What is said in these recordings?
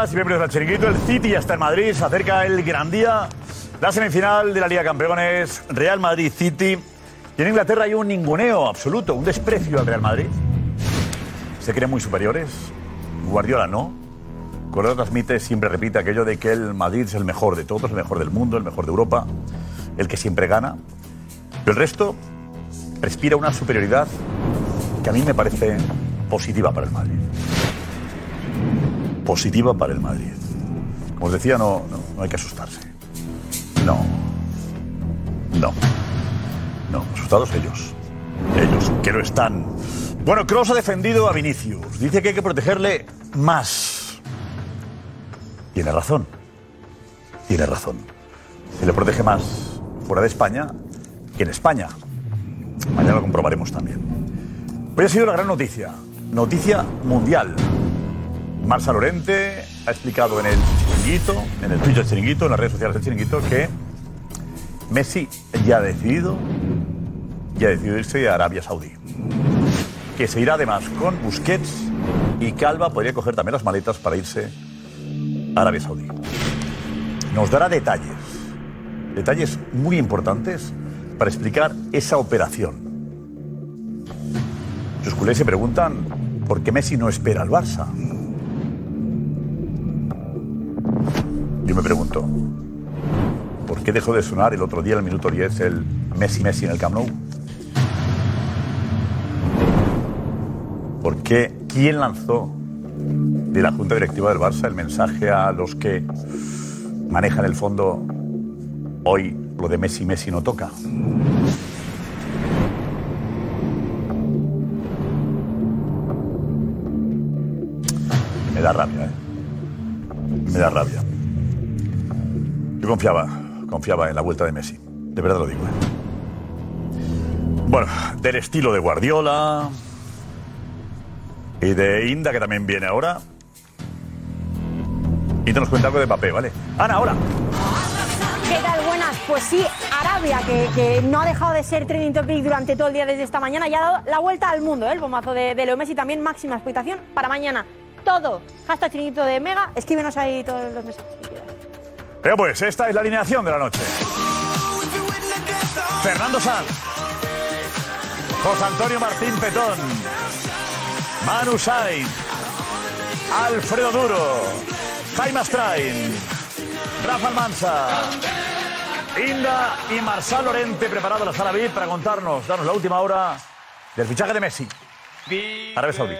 buenas y bienvenidos al Chiringuito. El City ya está en Madrid, se acerca el gran día. La semifinal de la Liga Campeones, Real Madrid-City. Y en Inglaterra hay un ninguneo absoluto, un desprecio al Real Madrid. Se creen muy superiores. Guardiola no. Guardiola transmite, siempre repite aquello de que el Madrid es el mejor de todos, el mejor del mundo, el mejor de Europa, el que siempre gana. Pero el resto respira una superioridad que a mí me parece positiva para el Madrid. Positiva para el Madrid. Como os decía, no, no, hay que asustarse. No. No. No, asustados ellos. Ellos, que lo están. Bueno, Kroos ha defendido a Vinicius. Dice que hay que protegerle más. Tiene razón. Tiene razón. Se le protege más fuera de España que en España. Mañana lo comprobaremos también. Hoy ha sido la gran noticia. Noticia mundial. Marsa Lorente ha explicado en el chiringuito, en el Twitch del chiringuito, en las redes sociales del chiringuito, que Messi ya ha decidido, ya ha decidido irse a Arabia Saudí. Que se irá además con Busquets y Calva podría coger también las maletas para irse a Arabia Saudí. Nos dará detalles, detalles muy importantes para explicar esa operación. Los culés se preguntan por qué Messi no espera al Barça. Yo me pregunto, ¿por qué dejó de sonar el otro día, el minuto 10, el Messi Messi en el Camp Nou? ¿Por qué? ¿Quién lanzó de la Junta Directiva del Barça el mensaje a los que manejan el fondo hoy lo de Messi Messi no toca? Me da rabia, ¿eh? Me da rabia. Yo confiaba, confiaba en la vuelta de Messi. De verdad lo digo, ¿eh? Bueno, del estilo de Guardiola y de Inda, que también viene ahora. Y te nos cuenta algo de papel, ¿vale? Ana, ahora. ¿Qué tal? Buenas. Pues sí, Arabia, que, que no ha dejado de ser trending topic durante todo el día desde esta mañana, ya ha dado la vuelta al mundo, ¿eh? el bombazo de, de Leo Messi. También máxima expectación para mañana. Todo. Hashtag chiringuito de Mega. Escríbenos ahí todos los mensajes. Pero pues, esta es la alineación de la noche. Fernando Sanz. José Antonio Martín Petón. Manu Sainz. Alfredo Duro. Jaime Astrain. Rafa Almanza. Inda y Marsal Lorente preparado la sala VIP para contarnos, darnos la última hora del fichaje de Messi. Arabia Saudí.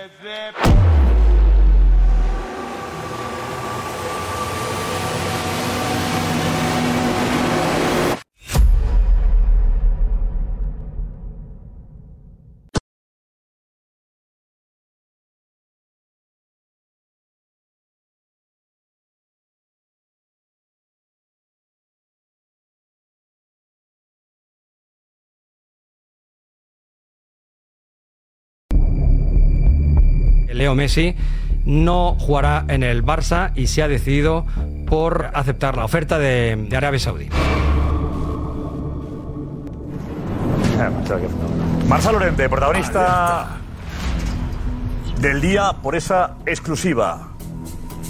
Leo Messi no jugará en el Barça y se ha decidido por aceptar la oferta de, Arabia Saudí. Marcelo Lorente, protagonista del día por esa exclusiva.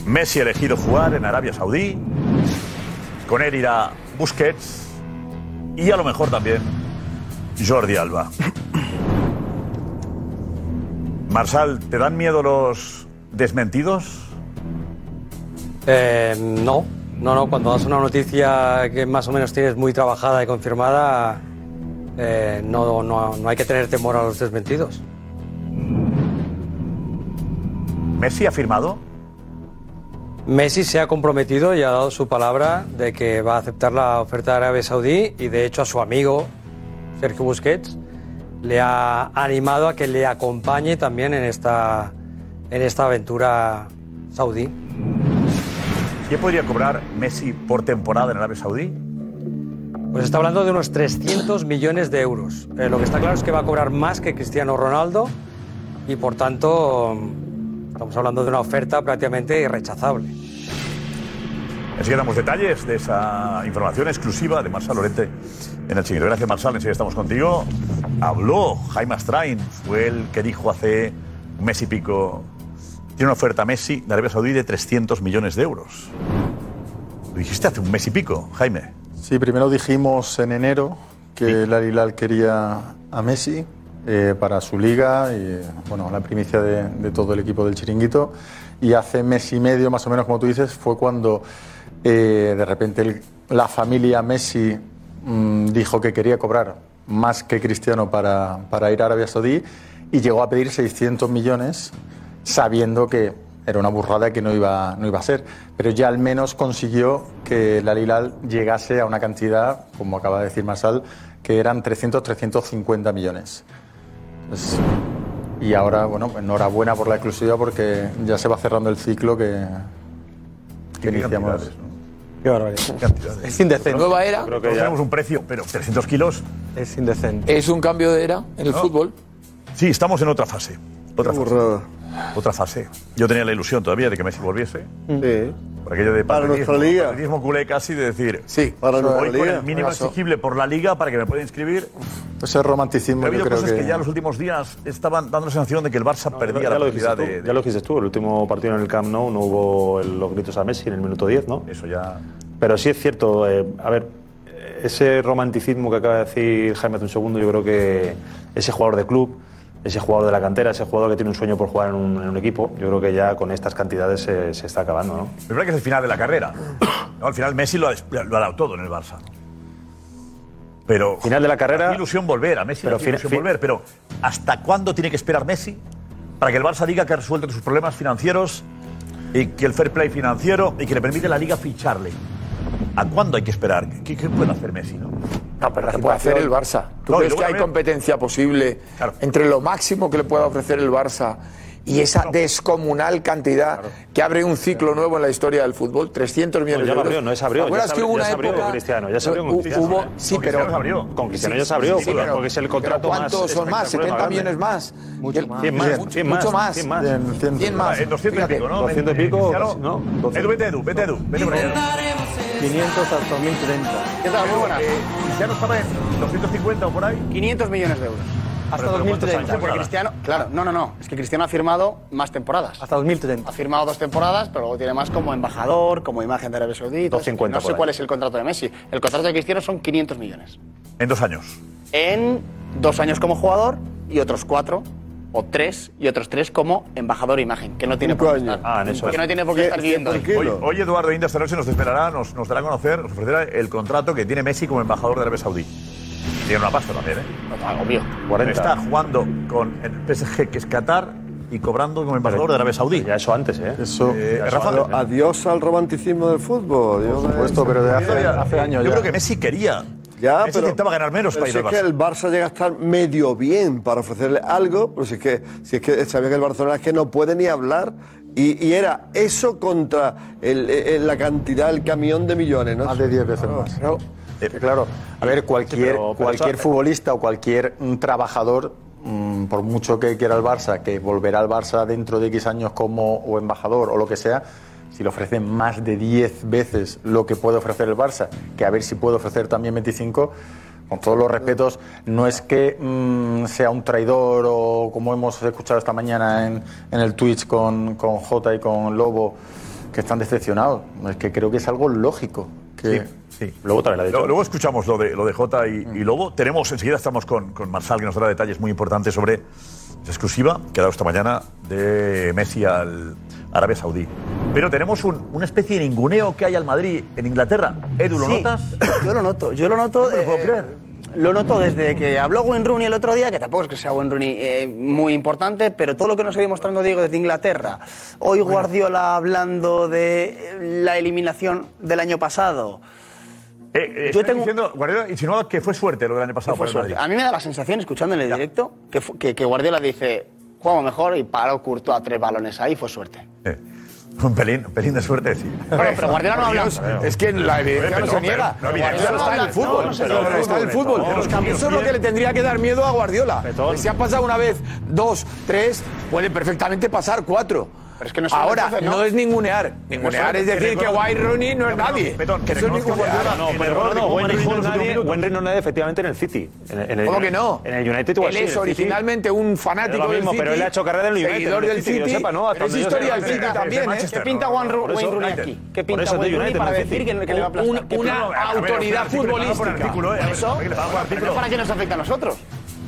Messi ha elegido jugar en Arabia Saudí. Con él irá Busquets y a lo mejor también Jordi Alba. Marsal, ¿te dan miedo los desmentidos? Eh, no, no, no. Cuando das una noticia que más o menos tienes muy trabajada y confirmada, eh, no, no, no hay que tener temor a los desmentidos. ¿Messi ha firmado? Messi se ha comprometido y ha dado su palabra de que va a aceptar la oferta de Arabia Saudí y de hecho a su amigo Sergio Busquets le ha animado a que le acompañe también en esta, en esta aventura saudí. ¿Qué podría cobrar Messi por temporada en Arabia Saudí? Pues está hablando de unos 300 millones de euros. Eh, lo que está claro es que va a cobrar más que Cristiano Ronaldo y por tanto estamos hablando de una oferta prácticamente irrechazable. Enseguida damos detalles de esa información exclusiva de Marsal Lorente en el chiquito. Gracias, Marsal. Enseguida estamos contigo. Habló Jaime Astrain, fue el que dijo hace un mes y pico tiene una oferta a Messi de Arabia Saudí de 300 millones de euros. Lo dijiste hace un mes y pico, Jaime. Sí, primero dijimos en enero que el Hilal quería a Messi eh, para su liga y bueno, la primicia de, de todo el equipo del Chiringuito. Y hace mes y medio, más o menos, como tú dices, fue cuando eh, de repente el- la familia Messi mm, dijo que quería cobrar más que Cristiano para, para ir a Arabia Saudí y llegó a pedir 600 millones sabiendo que era una burrada que no iba, no iba a ser. Pero ya al menos consiguió que el Al Hilal llegase a una cantidad, como acaba de decir Marsal, que eran 300-350 millones. Pues, y ahora, bueno, enhorabuena por la exclusiva porque ya se va cerrando el ciclo que, que iniciamos. Qué barbaridad. Es indecente. Nueva era. Tenemos un precio, pero 300 kilos. Es indecente. Es un cambio de era en el fútbol. Sí, estamos en otra fase. Otra fase. Otra fase. Yo tenía la ilusión todavía de que Messi volviese. Sí. Por aquello de Para nuestra liga. patriotismo culé casi de decir. Sí. Para nuestra Voy con liga. el mínimo exigible por la liga para que me pueda inscribir. Ese romanticismo Ha yo habido creo cosas que... que... ya los últimos días estaban dando la sensación de que el Barça perdía ya, la posibilidad de, de- ya lo dijiste tú, el último partido en el Camp Nou no hubo el- los gritos a Messi en el minuto 10, ¿no? Eso ya. Pero sí es cierto, eh, a ver, ese romanticismo que acaba de decir Jaime hace un segundo, yo creo que ese jugador de club, ese jugador de la cantera, ese jugador que tiene un sueño por jugar en un, en un equipo, yo creo que ya con estas cantidades se, se está acabando, ¿no? Es verdad que es el final de la carrera. ¿no? Al final Messi lo ha, lo ha dado todo en el Barça. Pero. Final de la carrera- ilusión volver a Messi. Pero Pero fin- ilusión fin- volver. Pero ¿hasta cuándo tiene que esperar Messi para que el Barça diga que ha resuelto sus problemas financieros y que el fair play financiero y que le permite a la liga ficharle? ¿A cuándo hay que esperar? ¿Qué, qué puede hacer Messi? No? No, pero ¿qué puede hacer el Barça? ¿Tú No, crees que hay también- competencia posible Claro. entre lo máximo que le pueda ofrecer el Barça y esa descomunal cantidad que abre un ciclo nuevo en la historia del fútbol? 300 millones ya de lo euros. abrió, no es abrió, ¿Te acuerdas ya que hubo abrió- una ya se abrió época- con Cristiano, ya se abrió con Cristiano, hubo- ¿eh? Sí, Con pero... Abrió. Con Cristiano Sí, ya se abrió, sí, porque- pero- porque es el contrato más ¿Cuántos son más? espectacular, 70 grande. millones más. Mucho más. 100 más, mucho- 100 más, mucho más. 100 más. 100, 100. 100 más. En 200 y pico, ¿no? 200 y pico, ¿no? Edu, 200. vete, Edu, vete, Edu. Vete por allá. 500 hasta 1030. ¿Qué tal? Muy buenas. Eh, Cristiano estaba en 250 o por ahí. 500 millones de euros. Hasta Pero- pero ¿cuántos 2030. años? Porque Cristiano, claro, no, no, no. Es que Cristiano ha firmado más temporadas. Hasta 2030. Ha firmado dos temporadas, pero luego tiene más como embajador, como imagen de Arabia Saudita. 250 No sé cuál ahí. es el contrato de Messi. El contrato de Cristiano son 500 millones. En dos años. En dos años como jugador y otros cuatro o tres y otros tres como embajador e imagen, que no tiene por qué años. estar. Ah, en eso que es. no tiene por qué ¿Qué- estar viviendo ahí. Hoy, hoy Eduardo Inda esta noche nos desvelará, nos, nos dará a conocer, nos ofrecerá el contrato que tiene Messi como embajador de Arabia Saudí. Tiene una pasta también, ¿eh? Ah, Obvio. 40. Está jugando con el PSG, que es Qatar, y cobrando como embajador de Arabia Saudí. Ya eso antes, ¿eh? Eso, Eh, Rafa, eso Pero adiós al romanticismo del fútbol. Yo, por supuesto, pero de hace, hace años yo ya. creo que Messi quería. Ya, Messi pero, intentaba ganar menos pero para ir si al es que Barça. el Barça llega a estar medio bien para ofrecerle algo, pero si es que, si es que sabía que el Barcelona es que no puede ni hablar. Y, y era eso contra el- el- la cantidad, el camión de millones, ¿no? Más de 10 veces más. Claro. Eh, claro, a ver, cualquier, pero- pero cualquier eso- futbolista o cualquier mm, trabajador, mm, por mucho que quiera el Barça, que volverá al Barça dentro de X años como o embajador o lo que sea, si le ofrecen más de 10 veces lo que puede ofrecer el Barça, que a ver si puede ofrecer también 25, con todos los respetos, no es que mm, sea un traidor o como hemos escuchado esta mañana en, en el Twitch con, con Jota y con Lobo, que están decepcionados. Es que creo que es algo lógico. Que, Sí, sí. Luego. Luego, luego escuchamos lo de, lo de Jota y, y Lobo. Tenemos, enseguida estamos con, con Marsal, que nos dará detalles muy importantes sobre esa exclusiva que ha dado esta mañana de Messi al Arabia Saudí. Pero tenemos un- una especie de ninguneo que hay al Madrid en Inglaterra. Edu, ¿lo Sí, notas? Yo lo noto, yo lo noto. No me lo puedo eh, creer. Lo noto desde que habló Wayne Rooney el otro día, que tampoco es que sea Wayne Rooney eh, muy importante, pero todo lo que nos ha ido mostrando Diego desde Inglaterra. Hoy Guardiola hablando de eh, la eliminación del año pasado. Eh, eh, Yo tengo- diciendo, Guardiola insinuaba que fue suerte lo del año pasado Fue suerte. A mí me da la sensación, escuchando en el directo, que, que, que Guardiola dice, jugamos mejor y paró Courtois tres balones ahí, fue suerte. Eh, un pelín, un pelín de suerte, sí. Bueno, pero Guardiola no habla. Es que la evidencia Pero no no, se niega. no, Guardiola no está en el fútbol. no, pero está en el fútbol. Eso es lo que le tendría que dar miedo a Guardiola. Que Si ha pasado una vez, dos, tres, puede perfectamente pasar cuatro. Pero es que no es Ahora, entonces, no. ¿no? es ningunear. Ningunear es decir que Wayne Rooney no es nadie. Petón, que Eso es. Guardiola No, pero error no, Wayne Rooney no es efectivamente en el City. En, en el, ¿Cómo que no? En el United igual Él es originalmente un fanático Es lo mismo, del City. pero él ha hecho carrera en el United, Seguidor en el del City, es historia del City también, ¿eh? ¿Qué pinta Wayne Rooney aquí? ¿Qué pinta Wayne Rooney para decir que, le va a aplastar? ¿Qué Una autoridad futbolística. Eh, Eso. ¿para qué nos afecta a nosotros?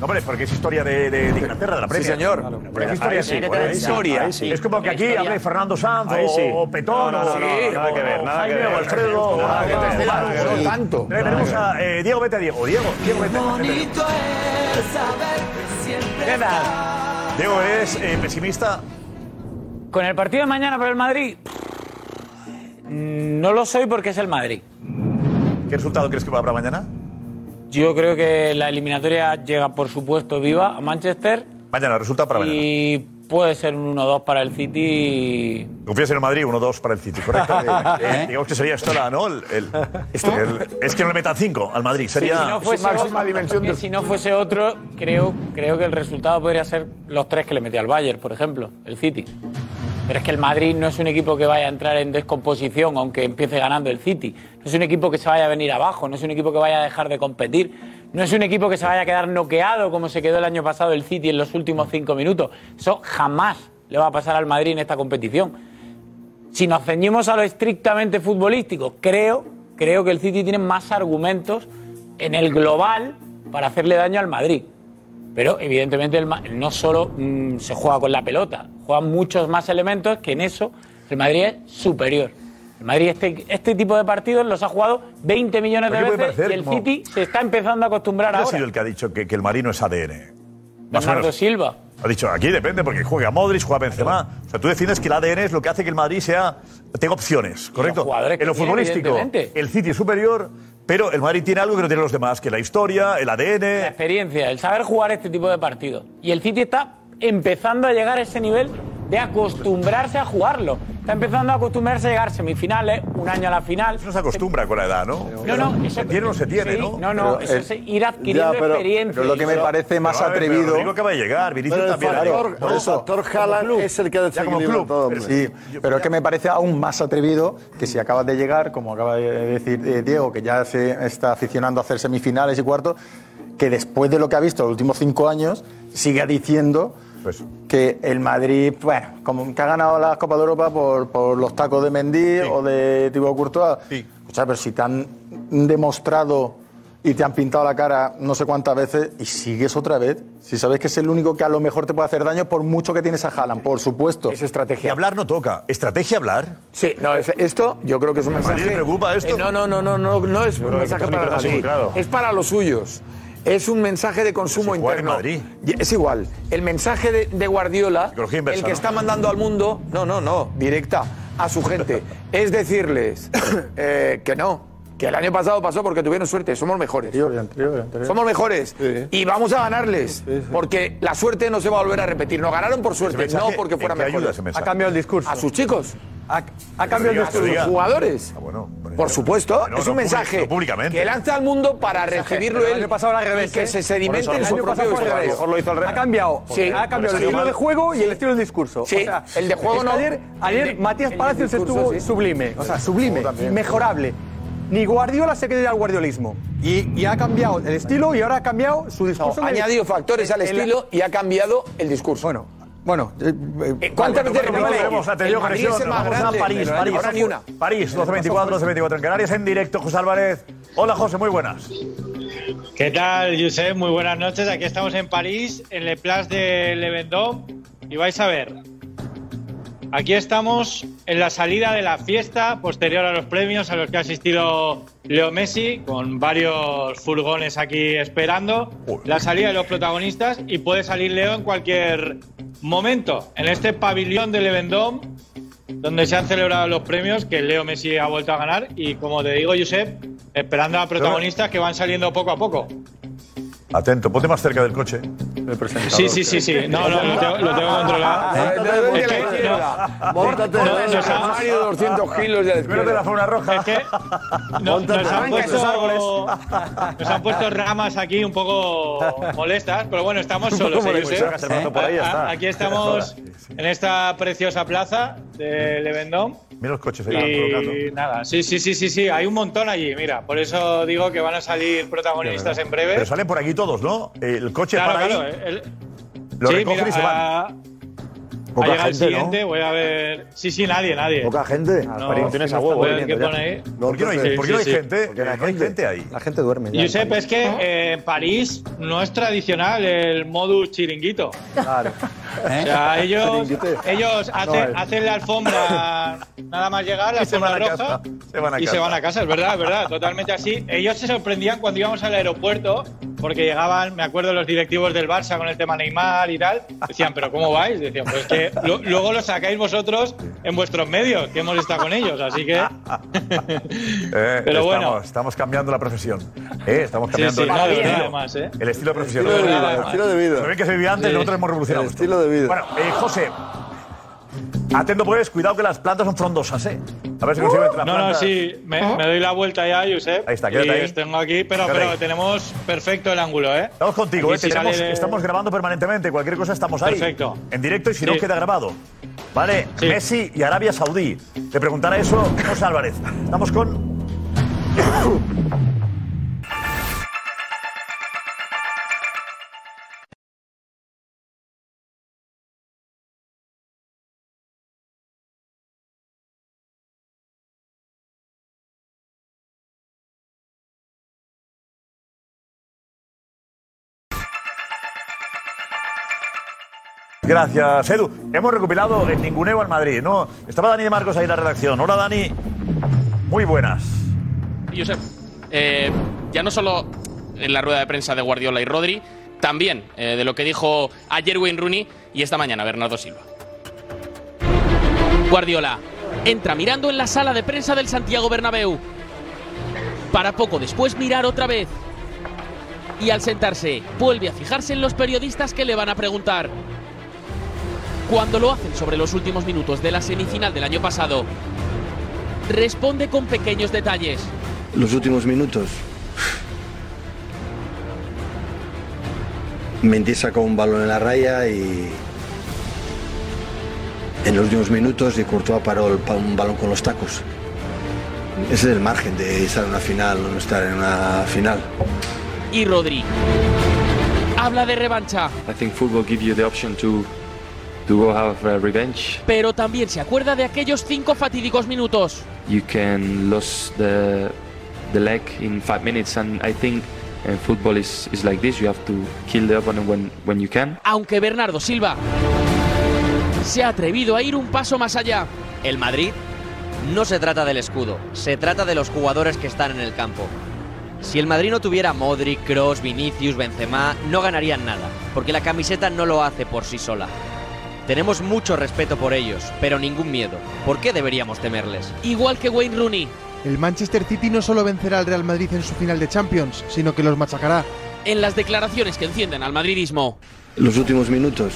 No, hombre, porque es historia de, de, de Inglaterra, de la Sí, Premier. señor. Pero es historia sí, sí, sí, historia. sí. Es como que aquí hable Fernando Sanz sí. o, o Petón No, no, o, no, sí, nada que ver, nada que ver. o Alfredo Nada que ver, tanto. Tenemos a eh, Diego, vete a Diego. Diego, Diego, vete. vete. ¿Qué tal? Diego es eh, pesimista. Con el partido de mañana por el Madrid, mm, no lo soy porque es el Madrid. ¿Qué resultado crees que habrá mañana? Yo creo que la eliminatoria llega, por supuesto, viva a Manchester Mañana, resultado para mañana. y puede ser un 1-2 para el City. Confías en el Madrid, 1-2 para el City, correcto. Eh, digamos que sería esto la, ¿no? El, el- el- es que no le metan 5 al Madrid. Sería. si no fuese máxima otro, dimensión del- si no fuese otro, creo, creo que el resultado podría ser los tres que le metió al Bayern, por ejemplo, el City. Pero es que el Madrid no es un equipo que vaya a entrar en descomposición aunque empiece ganando el City. No es un equipo que se vaya a venir abajo, no es un equipo que vaya a dejar de competir. No es un equipo que se vaya a quedar noqueado como se quedó el año pasado el City en los últimos cinco minutos. Eso jamás le va a pasar al Madrid en esta competición. Si nos ceñimos a lo estrictamente futbolístico, creo, creo que el City tiene más argumentos en el global para hacerle daño al Madrid. Pero evidentemente el no solo mm, se juega con la pelota, juegan muchos más elementos que en eso el Madrid es superior. El Madrid este, este tipo de partidos los ha jugado 20 millones de Pero ¿qué puede veces y parecer el como- City se está empezando a acostumbrar ¿Quién ha sido el que ha dicho que, que el Madrid no es ADN? Más Bernardo menos. Silva. Ha dicho, aquí depende, porque juega Modric, juega Benzema. O sea, tú defiendes que el ADN es lo que hace que el Madrid sea tenga opciones, ¿correcto? en lo futbolístico, el City es superior, pero el Madrid tiene algo que no tienen los demás, que la historia, el La ADN... experiencia, el saber jugar este tipo de partidos. Y el City está empezando a llegar a ese nivel de acostumbrarse a jugarlo. Está empezando a acostumbrarse a llegar a semifinales, un año a la final. Eso no se acostumbra con la edad, ¿no? No, no, eso ¿Se tiene o no se tiene, sí, no? No, no, Pero eso es ir adquiriendo Ya, pero- experiencia. Pero lo que me parece más Pero, a atrevido. Rodrigo acaba de llegar, Vinicius Pero el también. factor, por eso. factor Haaland es el que Ya como desequilibra club, todo. pero hombre. Sí, pero es que me parece aún más atrevido que si acabas de llegar, como acaba de decir eh, Diego, que ya se está aficionando a hacer semifinales y cuartos, que después de lo que ha visto los últimos cinco años, siga diciendo Pues- que el Madrid, bueno, como que ha ganado la Copa de Europa por, por los tacos de Mendy o de Thibaut Courtois. Sí. O sea, pero si te han demostrado y te han pintado la cara no sé cuántas veces y sigues otra vez, si sabes que es el único que a lo mejor te puede hacer daño por mucho que tienes a Haaland, por supuesto. Es Y estrategia. hablar no toca. ¿Estrategia hablar? Sí, no, es- esto yo creo que es un mensaje. le preocupa esto? Eh, no, no, no, no, no, no es un mensaje para Madrid. claro. Es para los suyos. Es un mensaje de consumo Si interno. Es igual. El mensaje de, de Guardiola, inversa, el que ¿no? está mandando al mundo, no, no, no, directa a su gente, es decirles eh, que no, que el año pasado pasó porque tuvieron suerte, somos mejores. Anterior, anterior, anterior. Somos mejores Sí. y vamos a ganarles porque la suerte no se va a volver a repetir. Nos ganaron por suerte, mensaje, no porque ¿en fueran qué ayuda mejores. Ha cambiado el discurso. A sus chicos, Ha, ha cambiado el discurso. diga. jugadores. Ah, bueno, Por supuesto, es un mensaje no públicamente. que lanza al mundo para recibirlo él año pasado al revés, y que ¿eh? se sedimente en su El año propio pasado fue al revés. mejor lo hizo al revés. Ha cambiado, Sí. ha cambiado el estilo mal. de juego y el estilo del discurso. Sí, el de juego no. Ayer, ayer El Matías Palacios discurso, estuvo sí. sublime, o sea, sublime, inmejorable. Ni Guardiola se quería al guardiolismo. Y, y ha cambiado el estilo y ahora ha cambiado su No, discurso. ha añadido factores al estilo y ha cambiado el discurso. Bueno, bueno. eh, eh, ¿Cuántas veces Bueno, repite? tenemos a Tello El Madrid Conexión. Vamos grande, a París, París. ahora ni una. París, 12.24, 12.24 en Canarias, en directo, José Álvarez. Hola, José, muy buenas. ¿Qué tal, Josep? Muy buenas noches. Aquí estamos en París, en Le Place de Le Vendôme. Y vais a ver, aquí estamos en la salida de la fiesta posterior a los premios a los que ha asistido Leo Messi, con varios furgones aquí esperando. La salida de los protagonistas y puede salir Leo en cualquier momento. En este pabellón de Le Vendôme, donde se han celebrado los premios que Leo Messi ha vuelto a ganar. Y como te digo, Josep, esperando a protagonistas que van saliendo poco a poco. Atento, ponte más cerca del coche. Sí, sí, sí, sí. No, no, lo tengo, lo tengo controlado. Es que, no, Móntate no, en nos el han- armario de 200 kilos de la Espérate la roja. Es que no- nos, han puesto, nos han puesto ramas aquí un poco molestas, pero bueno, estamos solos. ¿eh, molestas. Josep? Sacas el brazo por ahí, ya A- está. Aquí estamos en esta preciosa plaza de Levendón. Mira los coches ahí. Y nada, sí, sí, sí, sí, sí, hay un montón allí, mira, por eso digo que van a salir protagonistas en breve. Pero salen por aquí todos, ¿no? El coche Claro, para claro, ahí, el- lo sí, recogen mira, y se van. a- Poca ha llegado el gente, ¿no? siguiente, voy a ver. Sí, sí, nadie, nadie. Poca gente. No, tienes a huevo, eh, qué pone ahí. ¿Por qué no hay, Sí, por qué no hay sí, gente? Porque la No hay gente- gente ahí. La gente duerme ya. Josep, es que eh, en París no es tradicional el modus chiringuito. Claro. O sea, ellos, Chiringuito. ellos hacen, No, hacen la alfombra nada más llegar, la alfombra roja, se van a y casa. se van a casa, es verdad, es verdad, totalmente así. Ellos se sorprendían cuando íbamos al aeropuerto, porque llegaban, me acuerdo, los directivos del Barça con el tema Neymar y tal, decían, ¿pero cómo vais? Decían, pues que lo- luego lo sacáis vosotros en vuestros medios, que hemos estado con ellos, así que... Eh, Pero estamos, bueno. estamos cambiando la profesión. Eh, estamos Sí, cambiando sí, no, de el, estilo, además, ¿eh? el estilo profesional. Estilo de vida, Además. estilo de vida. Bien que se vivía antes, Sí. nosotros hemos revolucionado. El esto. estilo de vida. Bueno, eh, José, atento pues, cuidado que las plantas son frondosas, ¿eh? A ver si consigo entre las No, no, plantas. sí, me, me doy la vuelta ya, Josep. Ahí está, quédate y ahí. os tengo aquí, pero, Quédate pero ahí. tenemos perfecto el ángulo, ¿eh? Estamos contigo, Aquí ¿eh? si Tenemos- sale- estamos grabando permanentemente. Cualquier cosa estamos ahí. Perfecto. En directo y si no Sí. queda grabado. Vale, Sí. Messi y Arabia Saudí. Te preguntará eso José Álvarez. Estamos con. Gracias, Edu. Hemos recopilado el ninguneo al Madrid, ¿no? Estaba Dani de Marcos ahí en la redacción. Hola, Dani. Muy buenas. Josep, eh, ya no solo en la rueda de prensa de Guardiola y Rodri, también eh, de lo que dijo ayer Wayne Rooney y esta mañana Bernardo Silva. Guardiola entra mirando en la sala de prensa del Santiago Bernabéu para poco después mirar otra vez. Y al sentarse, vuelve a fijarse en los periodistas que le van a preguntar. Cuando lo hacen sobre los últimos minutos de la semifinal del año pasado, responde con pequeños detalles. Los últimos minutos. Mendy sacó un balón en la raya y. En los últimos minutos y Courtois paró el un balón con los tacos. Ese es el margen de estar en una final o no estar en una final. y Rodri. Habla de revancha, I think football gives you the option to to go have uh, revenge. pero también se acuerda de aquellos cinco fatídicos minutos. You can lose the the leg in five minutes, and I think uh, football is, is like this. You have to kill the opponent when when you can. Aunque Bernardo Silva se ha atrevido a ir un paso más allá. El Madrid no se trata del escudo, se trata de los jugadores que están en el campo. Si el Madrid no tuviera Modric, Kroos, Vinicius, Benzema, no ganarían nada, porque la camiseta no lo hace por sí sola. Tenemos mucho respeto por ellos, pero ningún miedo. ¿Por qué deberíamos temerles? Igual que Wayne Rooney. El Manchester City no solo vencerá al Real Madrid en su final de Champions, sino que los machacará. En las declaraciones que encienden al madridismo. Los últimos minutos.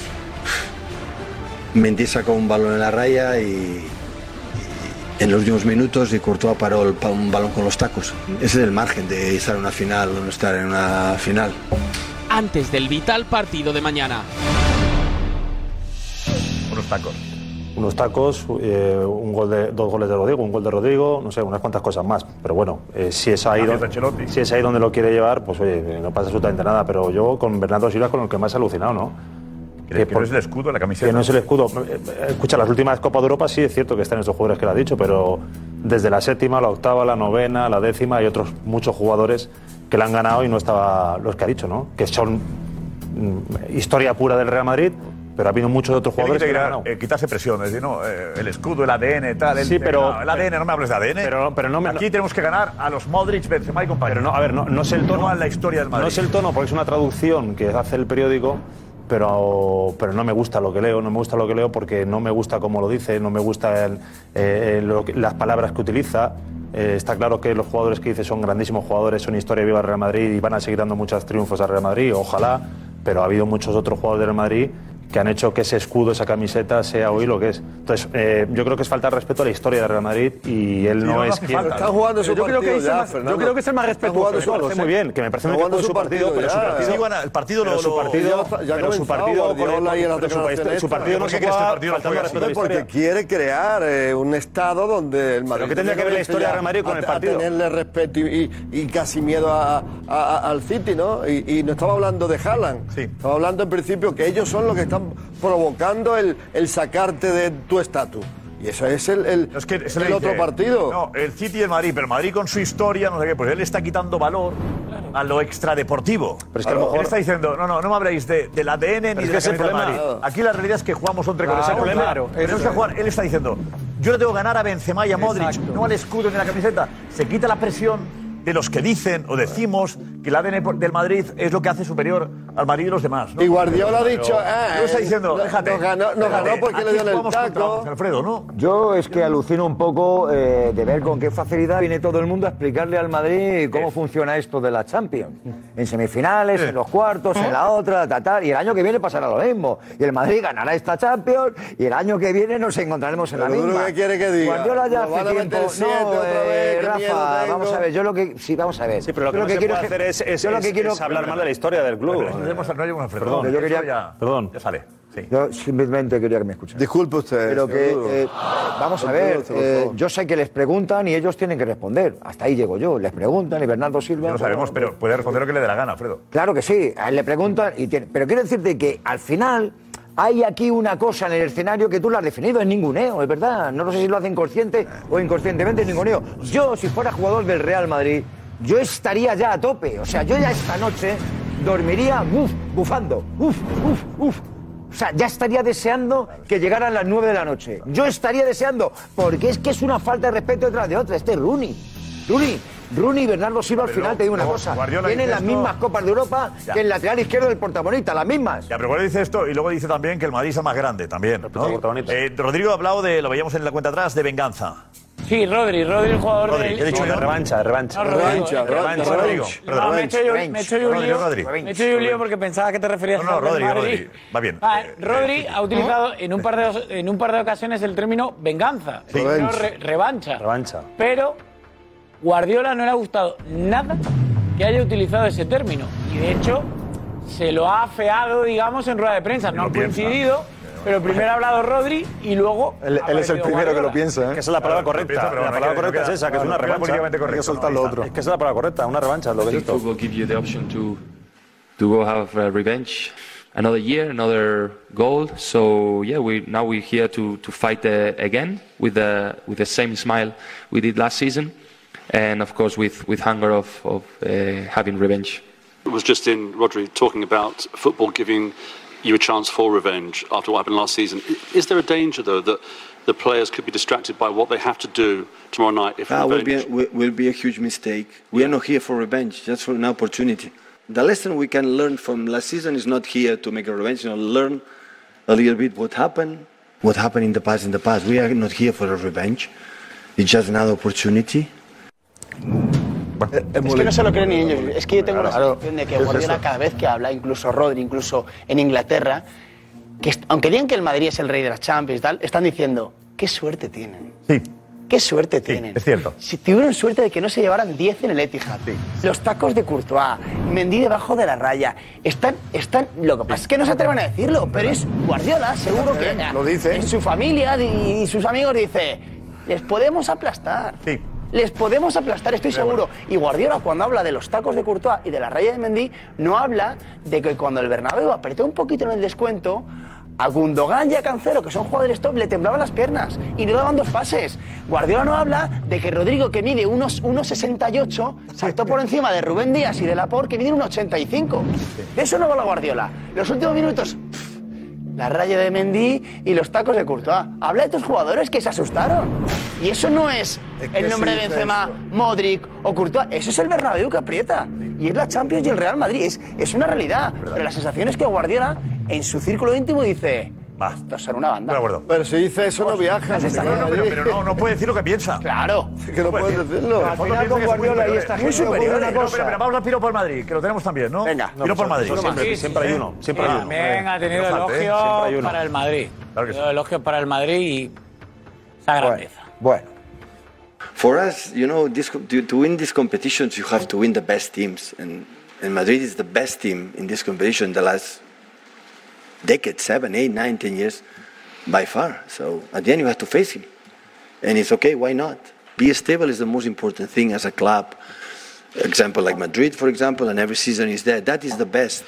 Mendy sacó un balón en la raya y. y En los últimos minutos y Courtois paró el un balón con los tacos. Ese es el margen de estar en una final o no estar en una final. Antes del vital partido de mañana. Unos tacos. Unos tacos, eh, un gol de, dos goles de Rodrigo, un gol de Rodrigo, no sé, unas cuantas cosas más. Pero bueno, eh, si, es ahí donde, si es ahí donde lo quiere llevar, pues oye, eh, no pasa absolutamente nada. Pero yo con Bernardo Silva con el que más he alucinado, ¿no? Que, no es el escudo, la camiseta. Que no es el escudo. Eh, Escucha, las últimas Copas de Europa sí es cierto que están esos jugadores que lo ha dicho, pero desde la séptima, la octava, la novena, la décima hay otros muchos jugadores que la han ganado y no estaba los que ha dicho, ¿no? Que son mm, historia pura del Real Madrid, pero ha habido muchos otros jugadores que que lo han tirar, ganado. eh, quitarse presión, es decir, no, eh, el escudo, el ADN, tal. El, Sí, pero- el ADN, no me hables de ADN. Pero, pero no me Aquí tenemos que ganar a los Modric, Benzema y compañía. Pero no, a ver, no, no es el tono. No a la historia del Madrid. No es el tono porque es una traducción que hace el periódico, pero, pero no me gusta lo que leo, no me gusta lo que leo porque no me gusta cómo lo dice, no me gusta el- eh, lo que- las palabras que utiliza. Eh, está claro que los jugadores que dice son grandísimos jugadores, son historia viva del Real Madrid y van a seguir dando muchos triunfos al Real Madrid, ojalá. pero ha habido muchos otros jugadores del Madrid que han hecho que ese escudo, esa camiseta sea hoy lo que es. Entonces, eh, yo creo que es falta de respeto a la historia del Real Madrid y él Sí, no, es quien. falta. Está jugando su Yo creo que partido es el ya, más- Fernando. Yo creo que es el más Está respetuoso. Eso partido. muy bien, que me parece muy jugando bien su partido, pero su partido. Sí, bueno, el partido pero lo- su lo- partido, ya ya pero su partido, su partido, no se ¿Por qué juega este partido respeto? Porque quiere crear eh, un estado donde el Madrid. qué tendría que ver la historia del Real Madrid con el partido? tenerle respeto y, casi miedo al City, ¿no? Y, y no estaba hablando de Haaland. Estaba hablando en principio que ellos son los que están provocando el, el sacarte de tu estatus. Y eso es el, el, Es que se el otro partido. No, el City y el Madrid, pero Madrid con su historia, no sé qué, pues él está quitando valor a lo extradeportivo. Pero es que a lo mejor- Él está diciendo, no, no, no me habléis de, del ADN ni es de que es del problema. Madrid. Aquí la realidad es que jugamos 11 con Claro, ese problema. claro, Tenemos que es. jugar. Él está diciendo, yo le tengo que ganar a Benzema y a Modric, Exacto. no al escudo ni a la camiseta. Se quita la presión de los que dicen o decimos que el ADN del Madrid es lo que hace superior al Madrid y los demás. ¿no? Y Guardiola ha dicho, ah, Él está eh, diciendo, no- déjate. nos ganó- nos ganó porque le dio el taco. Alfredo, ¿no? Yo es que alucino un poco eh, de ver con qué facilidad viene todo el mundo a explicarle al Madrid cómo funciona esto de la Champions. En semifinales, en los cuartos, en la otra, ta, ta, y el año que viene pasará lo mismo. Y el Madrid ganará esta Champions y el año que viene nos encontraremos en la misma. lo que quiere que diga, Guardiola ya hace tiempo. no, eh, Rafa, vamos a ver, yo lo que sí, vamos a ver. Sí, pero lo que Yo no se quiero puede hacer es, es- yo lo es- que quiero es hablar mal de la historia del club. No a- no. Perdón. Yo quería- ya, Perdón. ya sale. Sí. Yo simplemente quería que me escucharan. Disculpe usted. Pero que, eh, vamos a ver, eh, yo sé que les preguntan y ellos tienen que responder. Hasta ahí llego yo. Les preguntan y Bernardo Silva. Lo sabemos, pero puede responder lo que le dé la gana, Alfredo. Claro que sí, a él le preguntan y tiene- Pero quiero decirte que al final hay aquí una cosa en el escenario que tú lo has definido, es ninguneo, es verdad. No lo sé si lo hacen consciente o inconscientemente, es ninguneo. Yo, si fuera jugador del Real Madrid, yo estaría ya a tope. O sea, yo ya esta noche dormiría uf, bufando. Uf, uf, uf. O sea, ya estaría deseando que llegaran las 9 de la noche. Yo estaría deseando, porque es que es una falta de respeto detrás de otra. Este es Rooney. Rooney, Rooney y Bernardo Silva al Pero final te digo una cosa. Guardiola Tienen las esto- mismas copas de Europa Ya. que el lateral izquierdo del protagonista, las mismas. Ya, pero Guardiola dice esto y luego dice también que el Madrid es el más grande también. ¿no? Eh, Rodrigo ha hablado de, lo veíamos en la cuenta atrás, de venganza. Sí, Rodri, Rodri, el jugador Rodri, del... he dicho de revancha, de revancha. No, Rodrigo, Revancha, revancha, Rodrigo. No, me he hecho yo, me he hecho yo un Rodri, lío. Rodri. Me he hecho yo un lío porque pensaba que te referías No, no, del Rodri. Rodri. Va bien. Ah, Eh, Rodri eh, ha utilizado en un, par de, en un par de ocasiones el término venganza, el término Revenge. re- revancha. Revancha. Pero Guardiola no le ha gustado nada que haya utilizado ese término. Y de hecho, se lo ha afeado, digamos, en rueda de prensa. No piensa. coincidido, pero primero ha hablado Rodri y luego. Él, ha él es el primero que lo Guardiola. piensa, ¿eh? Que esa es la palabra Claro, correcta. piensa, pero la no palabra correcta es esa, que es una revancha. políticamente Hay que correcto. soltar lo otro. Es que esa es la palabra correcta, una revancha, lo que football gives you the option to to go have uh, revenge, another year, another goal. So yeah, we now we're here to to fight uh, again with the with the same smile we did last season, and of course with with hunger of of uh, having revenge. It was just in Rodri talking about football giving you a chance for revenge after what happened last season. Is there a danger, though, that the players could be distracted by what they have to do tomorrow night if That will be, revenge? a, will- will be a huge mistake. We are not here for revenge, just for an opportunity. The lesson we can learn from last season is not here to make a revenge, you know, learn a little bit what happened, what happened in the past in the past. We are not here for a revenge. It's just another opportunity. Es que no se lo creen ni ellos. Es que yo tengo la sensación de que ¿Qué es Guardiola eso? cada vez que habla, incluso Rodri, incluso en Inglaterra, que aunque digan que el Madrid es el rey de las Champions y tal, están diciendo, qué suerte tienen. Sí. Qué suerte tienen. es cierto. Si tuvieron suerte de que no se llevaran 10 en el Etihad. Los tacos de Courtois, Mendy debajo de la raya. Están, están, lo que pasa es que no se atreven a decirlo, pero es Guardiola, seguro que Lo dice. en su familia y sus amigos dice, les podemos aplastar. Sí. Les podemos aplastar, estoy seguro. Y Guardiola, cuando habla de los tacos de Courtois y de la raya de Mendy, no habla de que cuando el Bernabéu apretó un poquito en el descuento, a Gundogan y a Cancelo, que son jugadores top, le temblaban las piernas y no daban dos pases. Guardiola no habla de que Rodrigo, que mide unos 1,68, saltó por encima de Rubén Díaz y de Laporte, que mide 1,85. De eso no va la Guardiola. Los últimos minutos, la raya de Mendy y los tacos de Courtois. Habla de tus jugadores que se asustaron. Y eso no es, el nombre de Benzema, eso. Modric o Courtois. Eso es el Bernabéu que aprieta. Y es la Champions y el Real Madrid. Es, es una realidad. Pero la sensación es que Guardiola, en su círculo íntimo, dice... Va. Esto será una banda. De acuerdo. Pero si dice eso, no viaja. No, no, pero, pero no, no puede decir lo que piensa. Claro. Que no puedes decirlo. Al final con Guardiola y esta Muy gente superior. ocurre una No. Pero, pero vamos a Piro por Madrid, que lo tenemos también, ¿no? Venga. Piro por Madrid. Siempre, siempre hay uno. Siempre hay uno. También ha tenido ¿eh? elogios Siempre hay uno. para el Madrid. Claro que sí. Elogios para el Madrid y esa grandeza. Bueno. For us, you know, this, to, to win these competitions, you have to win the best teams. And, and Madrid is the best team in this competition the last decade, seven, eight, nine, ten years, by far. So at the end, you have to face him. And it's okay, why not? Be stable is the most important thing as a club. Example like Madrid, for example, and every season is there. That is the best.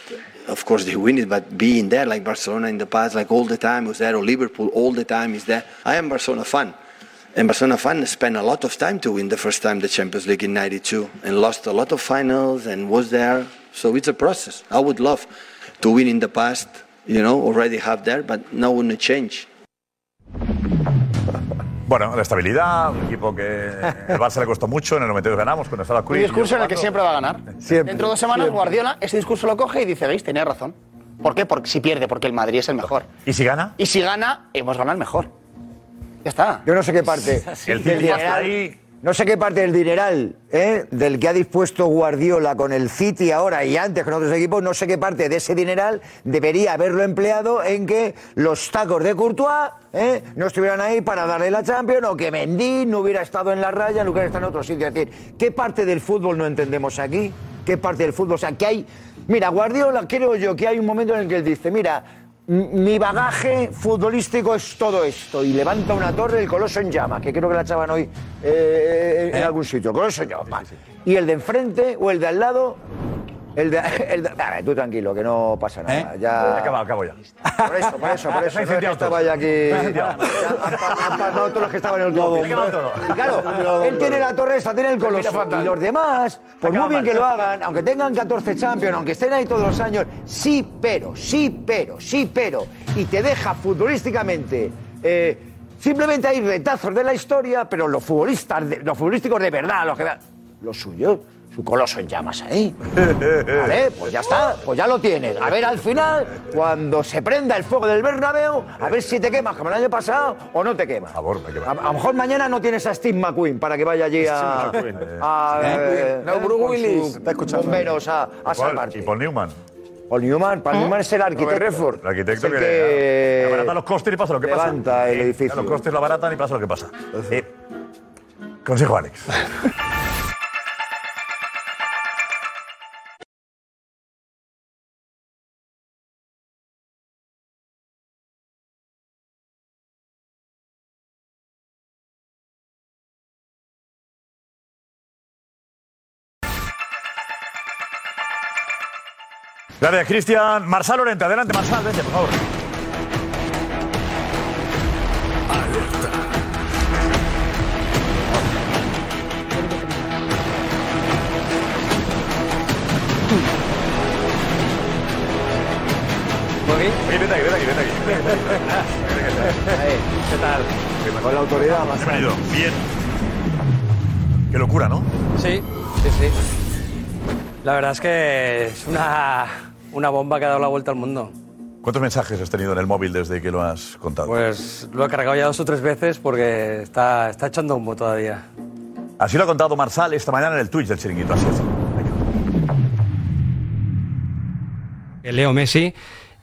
Of course, they win it, but being there, like Barcelona in the past, like all the time was there, or Liverpool all the time is there. I am Barcelona fan. And Barcelona fan spent a lot of time to win the first time the Champions League in 92 and lost a lot of finals and was there. So it's a process. I would love to win in the past, you know, already have there, but now wouldn't change. Bueno, la estabilidad, un equipo que el Barça le costó mucho, en el 92 ganamos con el Un Cruz. discurso en el que siempre va a ganar. Siempre. Dentro de dos semanas, Siempre. Guardiola ese discurso lo coge y dice, veis, tenía razón. ¿Por qué? Porque si pierde, porque el Madrid es el mejor. ¿Y si gana? Y si gana, hemos ganado el mejor. Ya está. Yo no sé qué parte El del City hasta dineral, ahí. No sé qué parte del dineral ¿eh? del que ha dispuesto Guardiola con el City ahora y antes con otros equipos, no sé qué parte de ese dineral debería haberlo empleado en que los tacos de Courtois ¿eh? no estuvieran ahí para darle la Champions o que Mendy no hubiera estado en la raya, no hubiera estado en otro sitio. Es decir, ¿qué parte del fútbol no entendemos aquí? ¿Qué parte del fútbol? O sea, que hay... Mira, Guardiola creo yo que hay un momento en el que él dice, mira, mi bagaje futbolístico es todo esto. Y levanta una torre, el coloso en llama, que creo que la echaban hoy eh, en algún sitio. Coloso en llama. Y el de enfrente o el de al lado. El de, el de- tú tranquilo, que no pasa nada. Ya... Acabo, acabo ya. Por eso, por eso, por eso. No es que estaba ya aquí. Han pa- han pasado todos los que estaban en el globo. Y claro, él tiene la torre esta, tiene el coloso. Y los demás, por muy bien que lo hagan, aunque tengan 14 Champions, aunque estén ahí todos los años, sí, pero, sí, pero, sí, pero. Y te deja futbolísticamente. eh, simplemente hay retazos de la historia, pero los futbolistas, los futbolísticos de verdad, los que. Los suyos. Su coloso en llamas ahí. Vale, pues ya está, pues ya lo tienes. A ver al final, cuando se prenda el fuego del Bernabéu, a ver si te quemas como el año pasado o no te quemas. A, a lo mejor mañana no tienes a Steve McQueen para que vaya allí a, a, eh, No, Bruce Willis. sus bomberos a, a. Y Paul Newman. Paul Newman, Paul Newman es el arquitecto. El arquitecto Es el que, que abarata los costes y pasa lo que pasa. levanta el Eh, edificio. Los costes lo abaratan y pasa lo que pasa. Eh, consejo, Alex. Gracias, Cristian. Marsal Lorente, adelante, Marsal, vente, por favor. Oye, vete aquí, vete aquí, vete aquí. ¿Qué tal? Con la autoridad más. Bienvenido. Bien. Qué locura, ¿no? Sí, sí, sí. La verdad es que es una, una bomba que ha dado la vuelta al mundo. ¿Cuántos mensajes has tenido en el móvil desde que lo has contado? Pues lo he cargado ya dos o tres veces porque está, está echando humo todavía. Así lo ha contado Marsal esta mañana en el Twitch del chiringuito. Así es. Leo Messi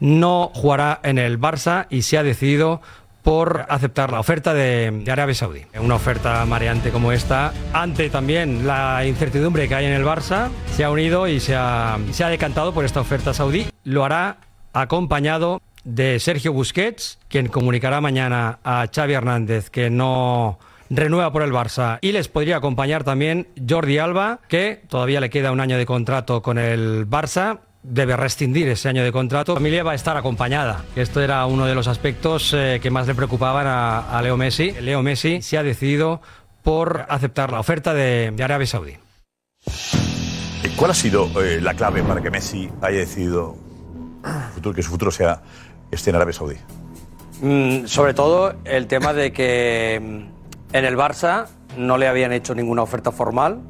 no jugará en el Barça y se ha decidido por aceptar la oferta de, de Arabia Saudí. Una oferta mareante como esta, ante también la incertidumbre que hay en el Barça, se ha unido y se ha, se ha decantado por esta oferta saudí. Lo hará acompañado de Sergio Busquets, quien comunicará mañana a Xavi Hernández que no renueva por el Barça y les podría acompañar también Jordi Alba, que todavía le queda un año de contrato con el Barça. Debe rescindir ese año de contrato. La familia va a estar acompañada. Esto era uno de los aspectos eh, que más le preocupaban a, a Leo Messi. Leo Messi se ha decidido por aceptar la oferta de, de Arabia Saudí. ¿Y ¿Cuál ha sido eh, la clave para que Messi haya decidido futuro- que su futuro sea esté en Arabia Saudí? Mm, sobre todo el tema de que mm, en el Barça no le habían hecho ninguna oferta formal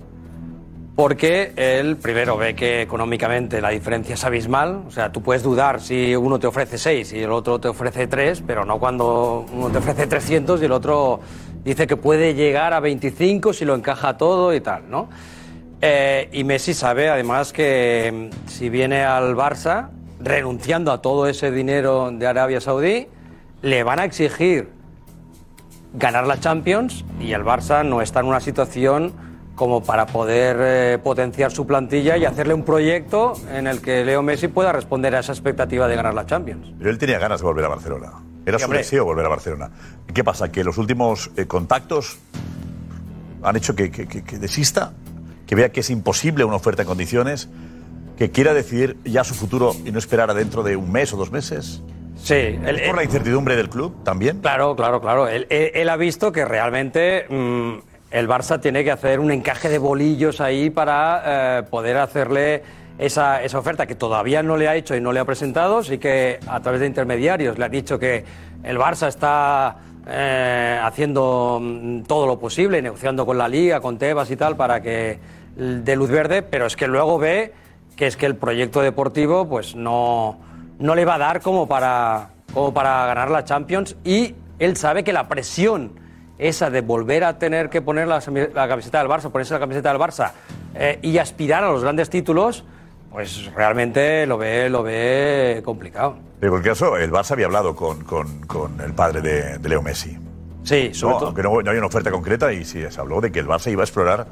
porque él primero ve que económicamente la diferencia es abismal, o sea, tú puedes dudar si uno te ofrece 6 y el otro te ofrece 3, pero no cuando uno te ofrece 300 y el otro dice que puede llegar a 25 si lo encaja todo y tal, ¿no? Eh, y Messi sabe además que mm, si viene al Barça, renunciando a todo ese dinero de Arabia Saudí, le van a exigir ganar la Champions y el Barça no está en una situación como para poder eh, potenciar su plantilla y hacerle un proyecto en el que Leo Messi pueda responder a esa expectativa de ganar la Champions. Pero él tenía ganas de volver a Barcelona. Era su deseo volver a Barcelona. ¿Qué pasa? ¿Que los últimos eh, contactos han hecho que, que- que- que desista? ¿Que vea que es imposible una oferta en condiciones? ¿Que quiera decidir ya su futuro y no esperar a dentro de un mes o dos meses? Sí. ¿Es por la incertidumbre del club también? Claro, claro, claro. Él, él- él ha visto que realmente mm, el Barça tiene que hacer un encaje de bolillos ahí para eh, poder hacerle esa, esa oferta que todavía no le ha hecho y no le ha presentado. Sí que a través de intermediarios le ha dicho que el Barça está eh, haciendo mm, todo lo posible, negociando con la Liga, con Tebas y tal, para que l- dé luz verde, pero es que luego ve que es que el proyecto deportivo pues no, no le va a dar como para, como para ganar la Champions y él sabe que la presión esa de volver a tener que poner la, camiseta del Barça, ponerse la camiseta del Barça eh, y aspirar a los grandes títulos, pues realmente lo ve, lo ve complicado. En cualquier caso, el Barça había hablado con, con- con el padre de, de Leo Messi. Sí, sobre No, todo. Aunque no, no hay una oferta concreta y sí se habló de que el Barça iba a explorar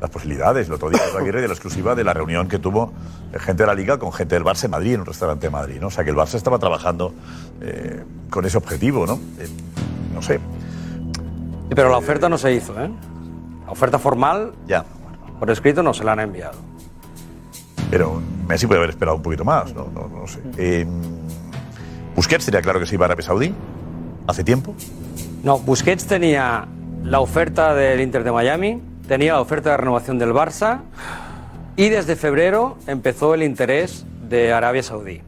las posibilidades. El otro día Aguirre de la exclusiva de la reunión que tuvo gente de la Liga con gente del Barça en Madrid, en un restaurante de Madrid. ¿no? O sea que el Barça estaba trabajando eh, con ese objetivo, ¿no? Eh, no sé. Sí, pero la oferta no se hizo, ¿eh? La oferta formal, ya. por escrito, no se la han enviado. Pero Messi puede haber esperado un poquito más, no, no, no sé. Eh, Busquets tenía claro que se iba a Arabia Saudí hace tiempo. No, Busquets tenía la oferta del Inter de Miami, tenía la oferta de renovación del Barça y desde febrero empezó el interés de Arabia Saudí.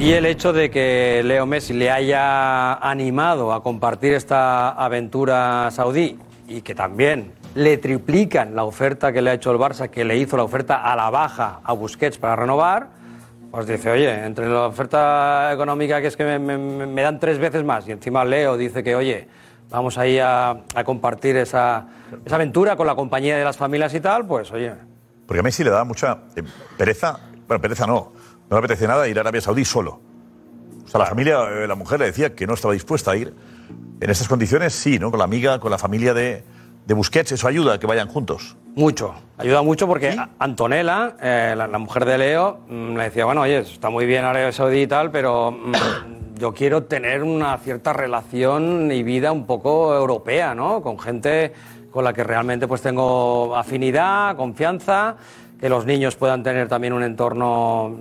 Y el hecho de que Leo Messi le haya animado a compartir esta aventura saudí y que también le triplican la oferta que le ha hecho el Barça, que le hizo la oferta a la baja a Busquets para renovar, pues dice, oye, entre la oferta económica que es que me, dan tres veces más y encima Leo dice que, oye, vamos ahí a, compartir esa, esa aventura con la compañía de las familias y tal, pues oye, Porque a Messi le daba mucha eh, pereza, bueno, pereza no, no le apetecía nada ir a Arabia Saudí solo. O sea, la familia, eh, la mujer le decía que no estaba dispuesta a ir. En estas condiciones, sí, ¿no? Con la amiga, con la familia de, de Busquets, eso ayuda a que vayan juntos. Mucho, ayuda mucho porque a- Antonella, eh, la, la mujer de Leo, mm, le decía, bueno, oye, está muy bien Arabia Saudí y tal, pero mm, yo quiero tener una cierta relación y vida un poco europea, ¿no? Con gente con la que realmente pues tengo afinidad, confianza, que los niños puedan tener también un entorno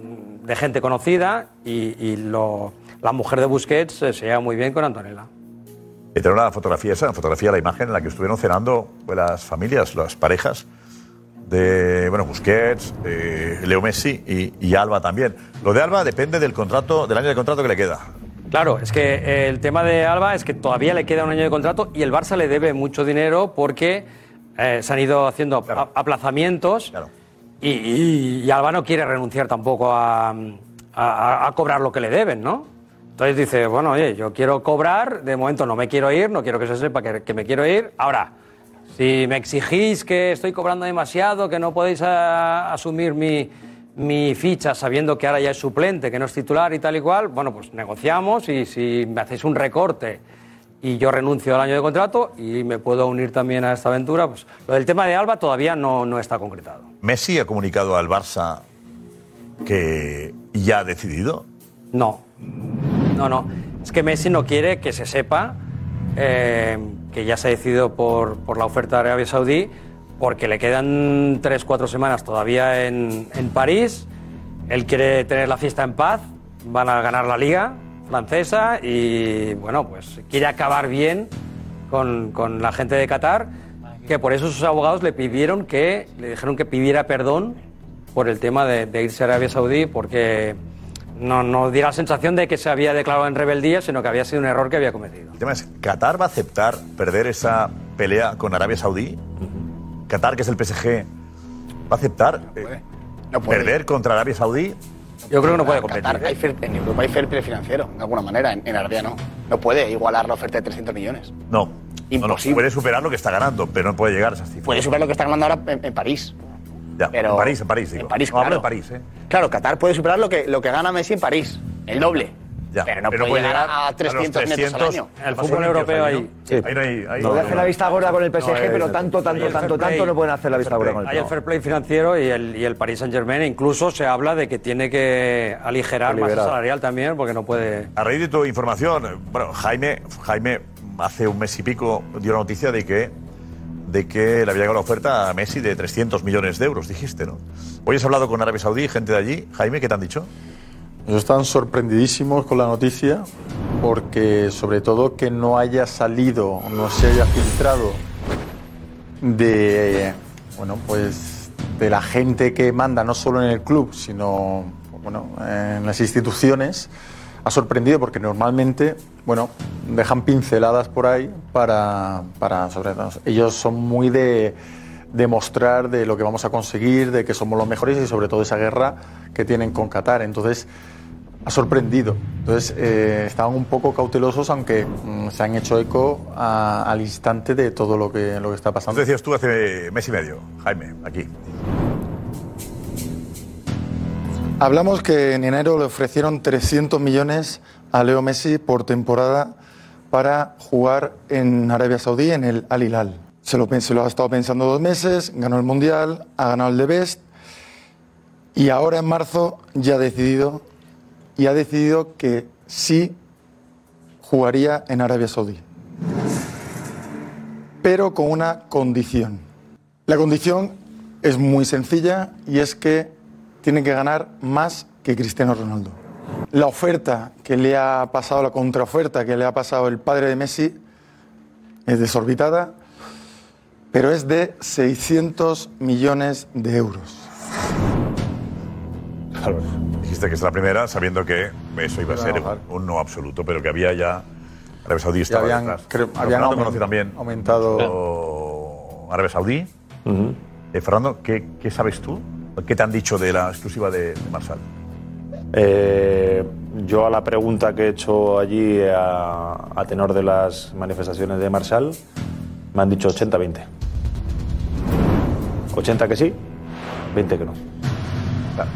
de gente conocida y, y lo- la mujer de Busquets eh, se lleva muy bien con Antonella. Y tener una fotografía esa, una fotografía, la imagen en la que estuvieron cenando las familias, las parejas de, bueno, Busquets, eh, Leo Messi y, y Alba también. Lo de Alba depende del contrato, del año de contrato que le queda. Claro, es que eh, el tema de Alba es que todavía le queda un año de contrato y el Barça le debe mucho dinero porque eh, se han ido haciendo a- aplazamientos y, y- y Alba no quiere renunciar tampoco a, a- a cobrar lo que le deben, ¿no? Entonces dice, bueno, oye, yo quiero cobrar, de momento no me quiero ir, no quiero que se sepa que, que me quiero ir. Ahora, si me exigís que estoy cobrando demasiado, que no podéis ah, asumir mi, mi ficha sabiendo que ahora ya es suplente, que no es titular y tal y cual, bueno, pues negociamos y si me hacéis un recorte y yo renuncio al año de contrato y me puedo unir también a esta aventura, pues lo del tema de Alba todavía no, no está concretado. Messi ha comunicado al Barça que ya ha decidido. No, no, no. Es que Messi no quiere que se sepa eh, que ya se ha decidido por, por la oferta de Arabia Saudí, porque le quedan tres, cuatro semanas todavía en, en París. Él quiere tener la fiesta en paz, van a ganar la liga francesa y, bueno, pues quiere acabar bien con, con la gente de Qatar, que por eso sus abogados le pidieron que, le dijeron que pidiera perdón por el tema de, de irse a Arabia Saudí, porque no, no diera la sensación de que se había declarado en rebeldía, sino que había sido un error que había cometido. El tema es, ¿Qatar va a aceptar perder esa pelea con Arabia Saudí? Qatar, que es el PSG, ¿Va a aceptar eh, perder contra Arabia Saudí? Yo creo que no puede competir. Qatar hay fair- en Europa hay fair play financiero, de alguna manera. En, en Arabia no. No puede igualar la oferta de 300 millones. No. Imposible. puede superar lo que está ganando, pero no puede llegar a esas cifras. Puede superar lo que está ganando ahora en, en París. Ya, pero- en París, en París, digo. En París, No, hablo claro. de París, ¿eh? Claro, Qatar puede superar lo que, lo que gana Messi en París. El doble. Ya, pero no puede llegar a 300 netos al año. El fútbol europeo ahí. Ahí no hay. ahí Puede hacer la vista gorda con el PSG, pero tanto, tanto, tanto, fair play. tanto no pueden hacer la vista gorda con el Hay el PSG. fair play financiero y el, y el Paris Saint Germain. Incluso se habla de que tiene que aligerar masa Liberar. salarial también porque no puede. A raíz de tu información, bueno, Jaime, Jaime hace un mes y pico dio la noticia de que, de que le había llegado la oferta a Messi de 300 millones de euros, dijiste, ¿no? Hoy has hablado con Arabia Saudí, gente de allí. Jaime, ¿qué te han dicho? Ellos están sorprendidísimos con la noticia porque sobre todo que no haya salido, no se haya filtrado de bueno pues de la gente que manda no solo en el club sino bueno en las instituciones ha sorprendido porque normalmente bueno dejan pinceladas por ahí para para sobre todo ellos son muy de de mostrar de lo que vamos a conseguir, de que somos los mejores y sobre todo esa guerra que tienen con Qatar. Entonces, ha sorprendido. Entonces, eh, estaban un poco cautelosos, aunque mm, se han hecho eco a- al instante de todo lo que, lo que está pasando. Decías tú hace mes y medio, Jaime, aquí. Hablamos que en enero le ofrecieron 300 millones a Leo Messi por temporada para jugar en Arabia Saudí en el Al Hilal. Se lo, se lo ha estado pensando dos meses, ganó el Mundial, ha ganado el de Best y ahora en marzo ya ha decidido y ha decidido que sí jugaría en Arabia Saudí. Pero con una condición. La condición es muy sencilla y es que tiene que ganar más que Cristiano Ronaldo. La oferta que le ha pasado, la contraoferta que le ha pasado el padre de Messi es desorbitada, pero es de 600 millones de euros. Claro. Dijiste que es la primera, sabiendo que eso iba a ser un no absoluto, pero que había ya. Arabia Saudí estaba habían, detrás. creo- Pero habían Fernando aumen- conoce también aumentado. Arabia Saudí. Eh, Fernando, ¿qué, qué sabes tú? ¿Qué te han dicho de la exclusiva de, de Marsal? Eh, yo a la pregunta que he hecho allí a, a tenor de las manifestaciones de Marshall, me han dicho 80-20. 80 que sí, 20 que no.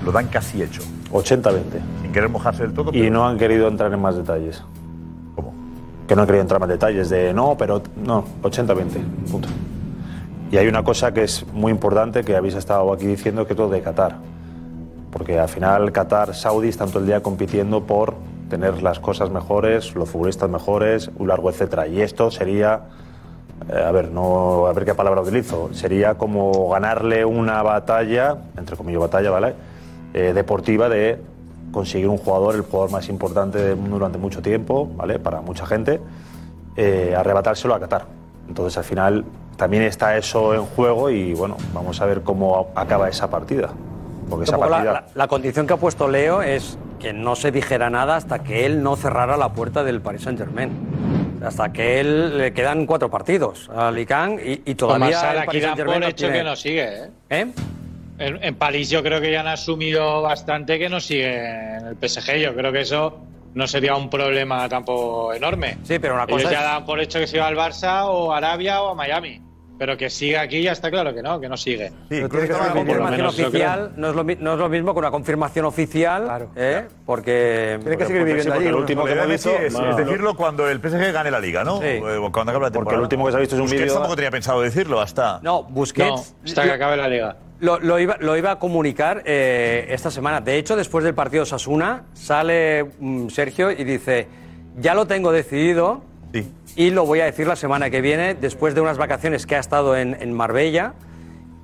Lo dan casi hecho. 80-20. Sin querer mojarse del todo. Y no han querido entrar en más detalles. ¿Cómo? Que no han querido entrar en más detalles de no, pero no, 80-20. Punto. Y hay una cosa que es muy importante que habéis estado aquí diciendo, que es lo de Qatar. Porque al final Qatar, Saudí están todo el día compitiendo por tener las cosas mejores, los futbolistas mejores, un largo etcétera. Y esto sería, eh, a ver, no, a ver qué palabra utilizo, sería como ganarle una batalla, entre comillas batalla, ¿vale? Eh, deportiva de conseguir un jugador, el jugador más importante del mundo durante mucho tiempo, ¿vale? Para mucha gente, eh, arrebatárselo a Qatar. Entonces al final también está eso en juego y bueno, vamos a ver cómo acaba esa partida. Porque esa la, partida... la- la condición que ha puesto Leo es que no se dijera nada hasta que él no cerrara la puerta del Paris Saint Germain. Hasta que él le quedan cuatro partidos a Licán y, y todavía Marsal el Paris hecho que no sigue, ¿eh? ¿Eh? En, en París yo creo que ya han asumido bastante que no sigue en el PSG. Yo creo que eso no sería un problema tampoco enorme. Sí, pero una Ellos cosa ya es- dan por hecho que siga al Barça o a Arabia o a Miami. Pero que siga aquí ya está claro que no, que no sigue. Pero tiene que ser una confirmación oficial no es, lo, no es lo mismo que una confirmación oficial, ¿eh? porque... Tiene que seguir viviendo allí. El último que hemos visto es, es decirlo cuando el PSG gane la liga, ¿no? Sí. O Cuando acabe la temporada. el último que se ha visto es un Busquets vídeo- tampoco tenía pensado decirlo hasta. No, Busquets. hasta que acabe la liga. Lo, lo iba, lo iba a comunicar eh, esta semana. De hecho, después del partido Sasuna, sale mm, Sergio y dice: Ya lo tengo decidido. Y lo voy a decir la semana que viene, después de unas vacaciones que ha estado en, en Marbella.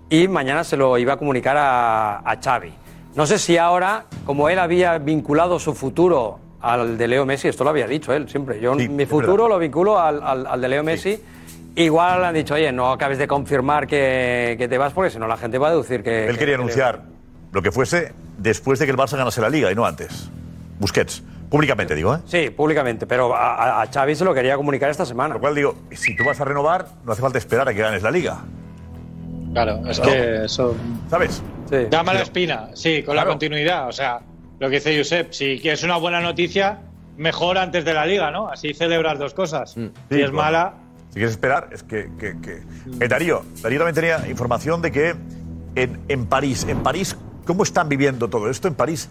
Y mañana se lo iba a comunicar a, a Xavi. No sé si ahora, como él había vinculado su futuro al de Leo Messi, esto lo había dicho él siempre. Yo mi futuro lo vinculo al, al- al de Leo Messi. Igual le han dicho, oye, no acabes de confirmar que, que te vas porque si no la gente va a deducir que... Él que- quería que anunciar lo que fuese después de que el Barça ganase la liga y no antes. Busquets. Públicamente digo, ¿eh? Sí, públicamente, pero a, a- Xavi se lo quería comunicar esta semana. Lo cual digo, si tú vas a renovar, no hace falta esperar a que ganes la liga. Claro, es Claro. que eso. ¿Sabes? Da mala espina, sí, con la continuidad. O sea, lo que dice Josep, si quieres una buena noticia, mejor antes de la liga, ¿no? Así celebras dos cosas. si Sí, es mala, Si quieres esperar, es que. que, que- Eh, Darío, Darío también tenía información de que en, en París, en París, ¿cómo están viviendo todo esto? En París,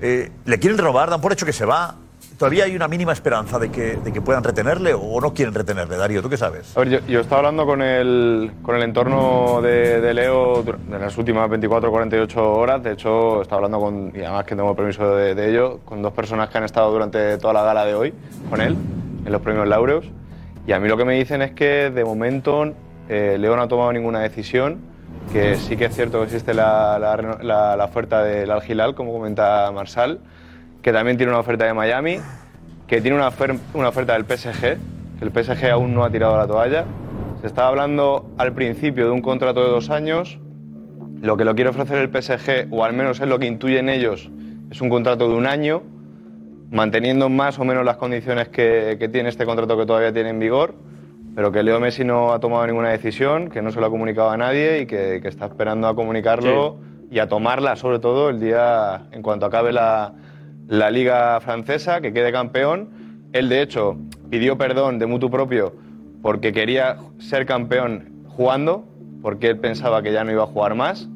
eh, ¿le quieren robar? ¿Dan por hecho que se va? ¿Todavía hay una mínima esperanza de que, de que puedan retenerle o no quieren retenerle? Darío, ¿tú qué sabes? A yo, yo estaba hablando con el, con el entorno de, de Leo en las últimas 24 48 horas. De hecho, estaba hablando con, y además que tengo permiso de, de ello, con dos personas que han estado durante toda la gala de hoy con él, en los premios Laureus. Y a mí lo que me dicen es que de momento eh, Leo no ha tomado ninguna decisión, que sí que es cierto que existe la, la oferta del Al Hilal, como comenta Marsal, que también tiene una oferta de Miami, que tiene una, una oferta del PSG, que el PSG aún no ha tirado la toalla. Se estaba hablando al principio de un contrato de dos años. Lo que lo quiere ofrecer el PSG, o al menos es lo que intuyen ellos, es un contrato de un año, manteniendo más o menos las condiciones que, que tiene este contrato que todavía tiene en vigor, pero que Leo Messi no ha tomado ninguna decisión, que no se lo ha comunicado a nadie y que, que está esperando a comunicarlo y a tomarla sobre todo el día en cuanto acabe la, la liga francesa, que quede campeón. Él de hecho pidió perdón de mutuo propio porque quería ser campeón jugando, porque él pensaba que ya no iba a jugar más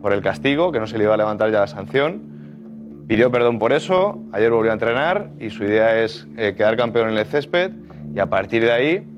por el castigo, que no se le iba a levantar ya la sanción. Pidió perdón por eso, ayer volvió a entrenar y su idea es eh, quedar campeón en el césped y a partir de ahí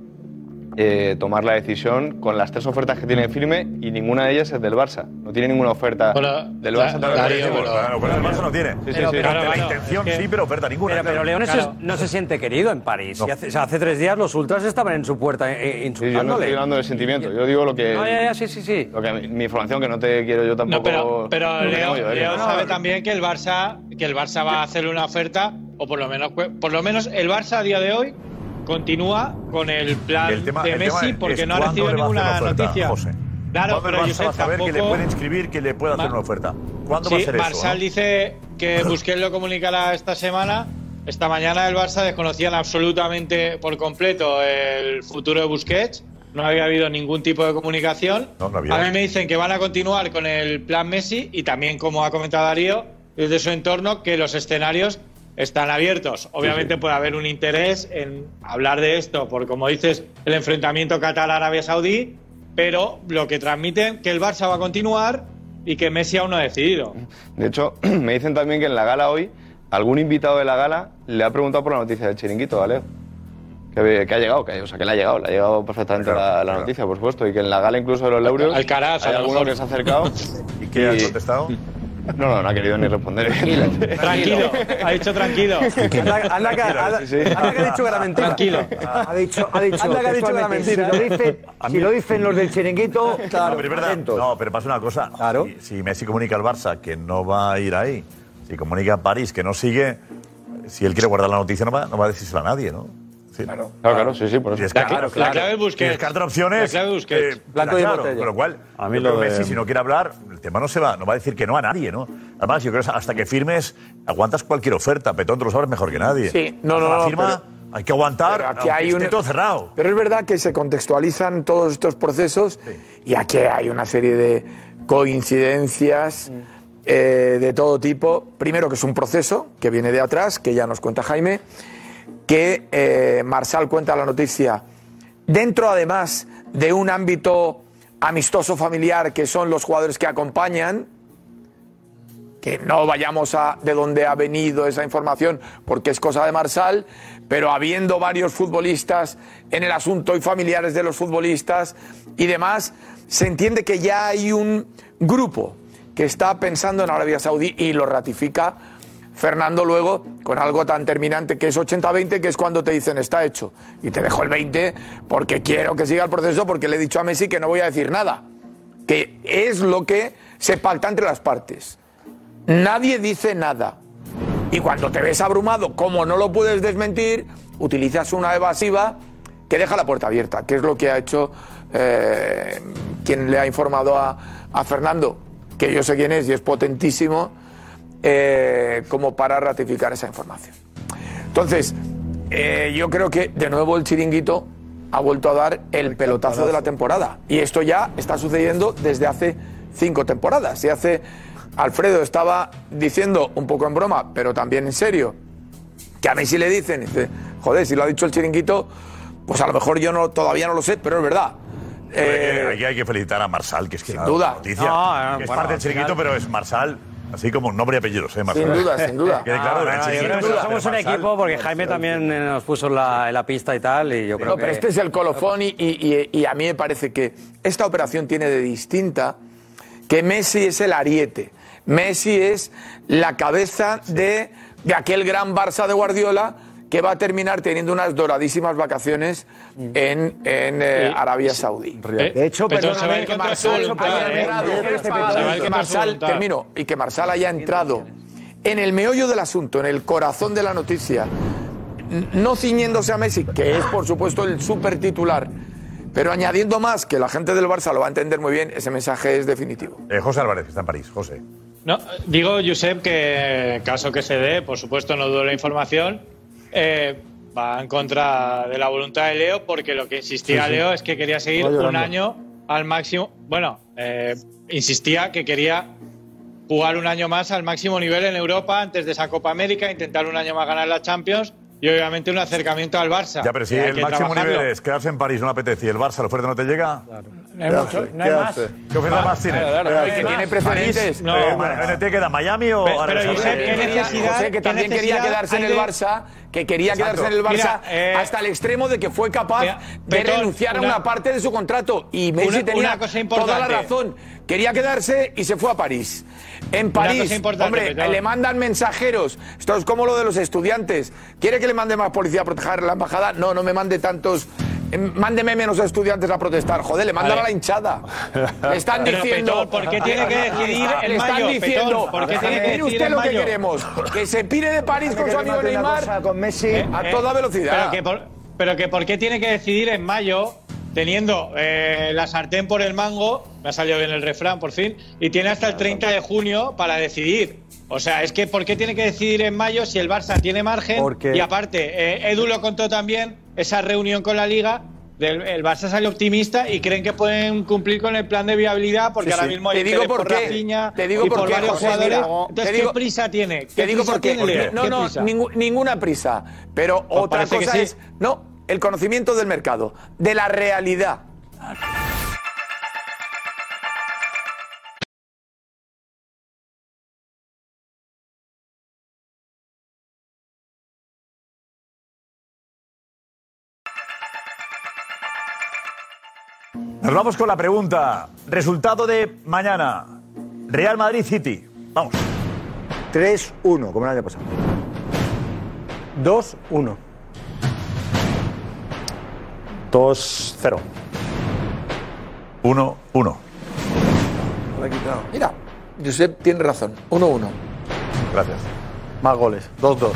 eh, tomar la decisión con las tres ofertas que tiene firme y ninguna de ellas es del Barça. No tiene ninguna oferta del Barça. Claro, Darío, pero- Claro, oferta del Barça no tiene. Sí, sí, Pero- sí. pero la intención sí, pero oferta ninguna. Pero, pero León Claro. no se siente querido en París. Y hace, o sea, hace tres días los ultras estaban en su puerta eh, eh, Sí, yo no insultándole. estoy hablando del sentimiento, yo digo lo que... No, ya, ya, sí, sí, sí. Lo que, mi información, que no te quiero yo tampoco... No, pero, Leo, yo, ¿eh? Leo No, sabe no, también que el Barça que el Barça va a hacerle una oferta o por lo menos por lo menos el Barça a día de hoy continúa con el plan El tema- de el Messi es porque no ha recibido ninguna oferta, noticia. José. Claro, ¿Cuándo pero Barça va a saber que le puede inscribir, que le puede hacer una oferta? ¿Cuándo sí, va a ser eso? Marsal no? dice que Busquets lo comunicará esta semana. Esta mañana el Barça desconocían absolutamente por completo el futuro de Busquets. No había habido ningún tipo de comunicación. No, no había. A mí me dicen que van a continuar con el plan Messi y también, como ha comentado Darío, desde su entorno, que los escenarios están abiertos. Obviamente puede haber un interés en hablar de esto por, como dices, el enfrentamiento Qatar-Arabia Saudí, pero lo que transmiten que el Barça va a continuar y que Messi aún no ha decidido. De hecho, me dicen también que en la gala hoy, algún invitado de la gala le ha preguntado por la noticia del chiringuito, ¿vale? Que, que ha llegado, que, o sea, que le ha llegado, le ha llegado perfectamente la, la noticia, por supuesto, y que en la gala incluso de los Laureos Alcaraz, a hay lo alguno mejor. que se ha acercado. ¿Y qué ha contestado? No, no, no ha querido ni responder. evidentemente. Tranquilo, ha dicho tranquilo. Anda, anda que, anda- Sí, sí. anda que ha dicho que era mentira. Tranquilo. Ha dicho, ha dicho, Anda que ha dicho que era mentira. Si lo dicen, si lo dicen los del chiringuito, No, pero es verdad. No, pero pasa una cosa. Si, si Messi comunica al Barça que no va a ir ahí, si comunica a París que no sigue, si él quiere guardar la noticia no va, no va a decírselo a nadie, ¿no? Sí. Claro, claro, sí, sí, por eso. La cla- la clave Busquets. y descarta opciones. La clave Busquets. eh, Blanco y claro. Con lo cual, A mí lo de- Messi, si no quiere hablar, el tema no se va, no va a decir que no a nadie, ¿no? Además, yo creo que hasta que firmes, aguantas cualquier oferta. Petón, tú lo sabes mejor que nadie. Sí, no, no, la no, firma, hay que aguantar. Pero aquí hay un- todo cerrado. Pero es verdad que se contextualizan todos estos procesos y aquí hay una serie de coincidencias eh, de todo tipo. Primero que es un proceso que viene de atrás, que ya nos cuenta Jaime, que eh, Marsal cuenta la noticia. Dentro además de un ámbito amistoso familiar que son los jugadores que acompañan, que no vayamos a de dónde ha venido esa información porque es cosa de Marsal, pero habiendo varios futbolistas en el asunto y familiares de los futbolistas y demás, se entiende que ya hay un grupo que está pensando en Arabia Saudí y lo ratifica Fernando luego con algo tan terminante que es 80-20, que es cuando te dicen está hecho. Y te dejo el 20 porque quiero que siga el proceso, porque le he dicho a Messi que no voy a decir nada. Que es lo que se pacta entre las partes. Nadie dice nada. Y cuando te ves abrumado, como no lo puedes desmentir, utilizas una evasiva que deja la puerta abierta, que es lo que ha hecho eh, quien le ha informado a, a Fernando, que yo sé quién es y es potentísimo, eh, como para ratificar esa información. Entonces, eh, yo creo que de nuevo el chiringuito ha vuelto a dar el pelotazo de la temporada. Y esto ya está sucediendo desde hace cinco temporadas. Y hace. Alfredo estaba diciendo, un poco en broma, pero también en serio, que a Messi le dicen, dice, joder, si lo ha dicho el chiringuito, pues a lo mejor yo no, todavía no lo sé, pero es verdad. Eh, aquí hay que felicitar a Marsal, que es que sin duda. noticia, No, que es bueno, parte del chiringuito, final- pero es Marsal, así como un nombre y apellidos, ¿eh? Marsal. Sin duda, sin duda. Quede claro, Ah, yo creo que somos pero un equipo porque Jaime también eh, nos puso en la, la pista y tal, y yo creo No, que... pero este es el colofón y, y- y a mí me parece que esta operación tiene de distinta que Messi es el ariete. Messi es la cabeza de, de aquel gran Barça de Guardiola que va a terminar teniendo unas doradísimas vacaciones en, en eh. Arabia Saudí. De hecho, Pero perdóname, que Marsal haya entrado, y que Marsal, termino, y que Marsal haya entrado en el meollo del asunto, en el corazón de la noticia, no ciñéndose a Messi, que es por supuesto el super titular, pero añadiendo más, que la gente del Barça lo va a entender muy bien, ese mensaje es definitivo. Eh, José Álvarez, que está en París. José. No, digo, Josep, que en caso que se dé, por supuesto, no dudo la información, eh, va en contra de la voluntad de Leo, porque lo que insistía Sí, sí. Leo es que quería seguir un año al máximo. Bueno, eh, insistía que quería jugar un año más al máximo nivel en Europa antes de esa Copa América, intentar un año más ganar la Champions y obviamente un acercamiento al Barça. Ya, pero si el máximo trabajarlo. nivel es quedarse en París, no le apetece, y el Barça, la oferta no te llega. No hay mucho, no hay más. ¿Qué oferta más tiene? Claro, claro, ¿Qué que más? tiene precedentes. París, No, eh, más. ¿NT queda Miami o Pero- Arabia pero? Josep, ¿qué necesidad- José, que también quería quedarse en el Barça, que quería Exacto. quedarse en el Barça Mira, eh, hasta el extremo de que fue capaz Mira, de renunciar a una- una parte de su contrato. Y Messi Una- tenía una cosa importante. toda la razón. Quería quedarse y se fue a París. En París, hombre, le mandan mensajeros. Esto es como lo de los estudiantes. ¿Quiere que le mande más policía a proteger la embajada? No, no me mande tantos. eh, Mándeme menos estudiantes a protestar. Joder, le mandan a la hinchada. Le están Pero, diciendo. Petón, ¿por qué tiene que decidir en Le están mayo, diciendo. Petón? ¿Por qué tiene que mire decidir usted lo que queremos. Que se pire de París con su amigo Neymar cosa con Messi. a Eh, toda velocidad. Pero que, por, pero que por qué tiene que decidir en mayo, teniendo eh, la sartén por el mango, me ha salido bien el refrán por fin, y tiene hasta el 30 de junio para decidir. O sea, es que ¿por qué tiene que decidir en mayo si el Barça tiene margen? Porque- Y aparte, eh, Edu lo contó también, esa reunión con la Liga. del- el Barça sale optimista y creen que pueden cumplir con el plan de viabilidad porque Sí, ahora mismo hay Te digo por por qué. Rafinha Te digo y por por qué, varios José, jugadores. mira, Entonces, te digo- ¿qué prisa tiene? ¿Qué Te digo prisa por qué. tiene Leo? No, ¿Qué no, prisa? ninguna prisa. Pero otra cosa sí. es. No, el conocimiento del mercado, de la realidad. Nos vamos con la pregunta. Resultado de mañana. Real Madrid City. Vamos. 3-1, como el año pasado. 2-1. 2-0. 1-1. Lo he quitado. Mira, Josep tiene razón. 1-1. Gracias. Más goles. 2-2.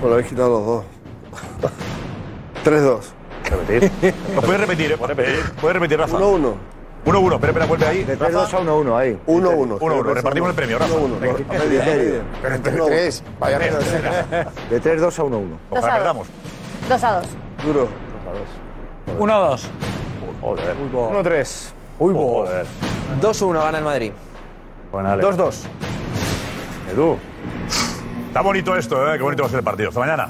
Solo habéis quitado los dos. 3-2. Repetir. ¿Lo puedes repetir? eh? Eh, ¿Puedes repetir, Rafa? 1-1. 1-1. Espera, espera, vuelve ahí. De 3-2 a 1-1 ahí. 1-1. 1-1. Repartimos el premio, Rafa. 1-1. Venga. Media, media. Pero entre tres, vaya. De 3-2 a 1-1. Ojalá perdamos. 2 a 2. Duro. 1-2. Joder. 1-3. Uy, joder. 2-1 gana el Madrid. Bueno, Ale. 2-2. Edu. Está bonito esto, ¿eh? Qué bonito va a ser el partido. Hasta mañana.